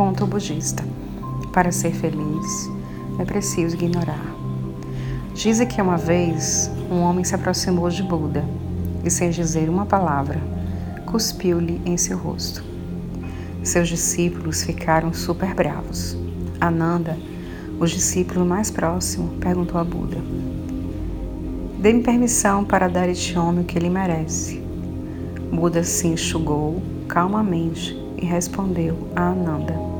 Conto budista. Para ser feliz, é preciso ignorar. Dizem que uma vez um homem se aproximou de Buda e, sem dizer uma palavra, cuspiu-lhe em seu rosto. Seus discípulos ficaram super bravos. Ananda, o discípulo mais próximo, perguntou a Buda: Dê-me permissão para dar a este homem o que ele merece. Buda se enxugou calmamente e respondeu a Ananda: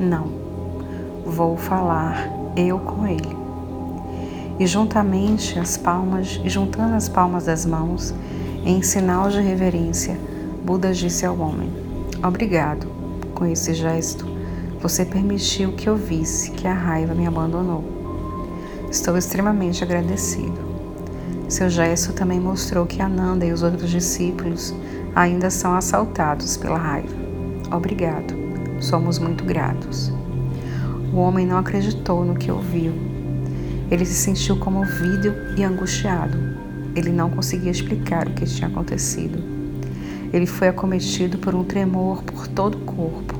Não, vou falar eu com ele. E juntamente as palmas, e juntando as palmas das mãos, em sinal de reverência, Buda disse ao homem: Obrigado. Com esse gesto, você permitiu que eu visse que a raiva me abandonou. Estou extremamente agradecido. Seu gesto também mostrou que Ananda e os outros discípulos ainda são assaltados pela raiva. Obrigado, somos muito gratos. O homem não acreditou no que ouviu. Ele se sentiu comovido e angustiado. Ele não conseguia explicar o que tinha acontecido. Ele foi acometido por um tremor por todo o corpo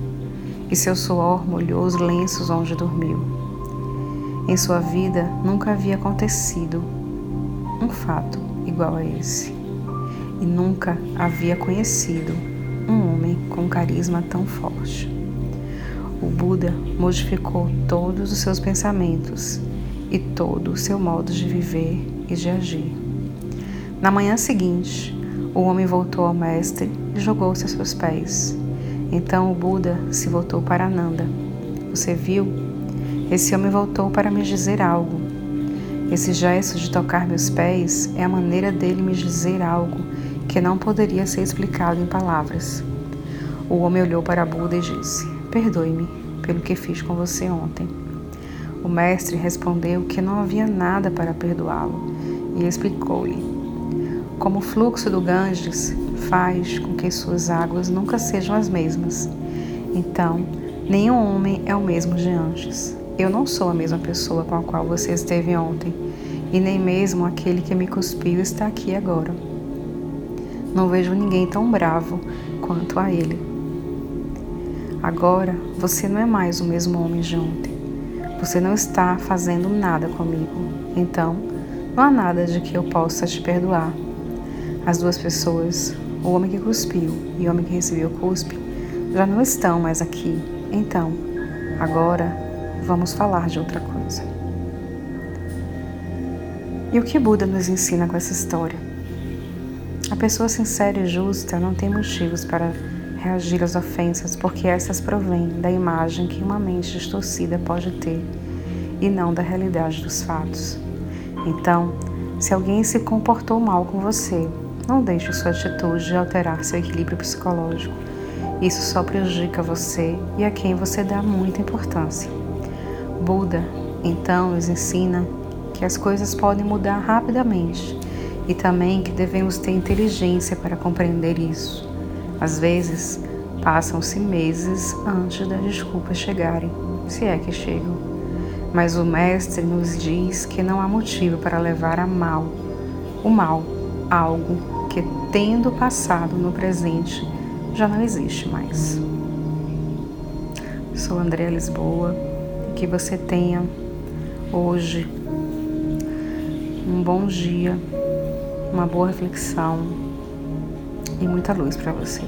e seu suor molhou os lenços onde dormiu. Em sua vida nunca havia acontecido um fato igual a esse e nunca havia conhecido um homem com carisma tão forte. O Buda modificou todos os seus pensamentos e todo o seu modo de viver e de agir. Na manhã seguinte, o homem voltou ao mestre e jogou-se a seus pés. Então o Buda se voltou para Ananda. Você viu? Esse homem voltou para me dizer algo. Esse gesto de tocar meus pés é a maneira dele me dizer algo que não poderia ser explicado em palavras. O homem olhou para Buda e disse: Perdoe-me pelo que fiz com você ontem. O mestre respondeu que não havia nada para perdoá-lo e explicou-lhe: Como o fluxo do Ganges faz com que suas águas nunca sejam as mesmas. Então, nenhum homem é o mesmo de antes. Eu não sou a mesma pessoa com a qual você esteve ontem, e nem mesmo aquele que me cuspiu está aqui agora. Não vejo ninguém tão bravo quanto a ele. Agora você não é mais o mesmo homem de ontem. Você não está fazendo nada comigo. Então, não há nada de que eu possa te perdoar. As duas pessoas, o homem que cuspiu e o homem que recebeu o cuspe, já não estão mais aqui. Então, agora vamos falar de outra coisa. E o que Buda nos ensina com essa história? A pessoa sincera e justa não tem motivos para reagir às ofensas, porque essas provêm da imagem que uma mente distorcida pode ter e não da realidade dos fatos. Então, se alguém se comportou mal com você, não deixe sua atitude alterar seu equilíbrio psicológico. Isso só prejudica você e a quem você dá muita importância. Buda, então, nos ensina que as coisas podem mudar rapidamente e também que devemos ter inteligência para compreender isso. Às vezes, passam-se meses antes das desculpas chegarem, se é que chegam. Mas o Mestre nos diz que não há motivo para levar a mal o mal, algo que, tendo passado no presente, já não existe mais. Sou Andréa Lisboa e que você tenha hoje um bom dia uma boa reflexão e muita luz para você.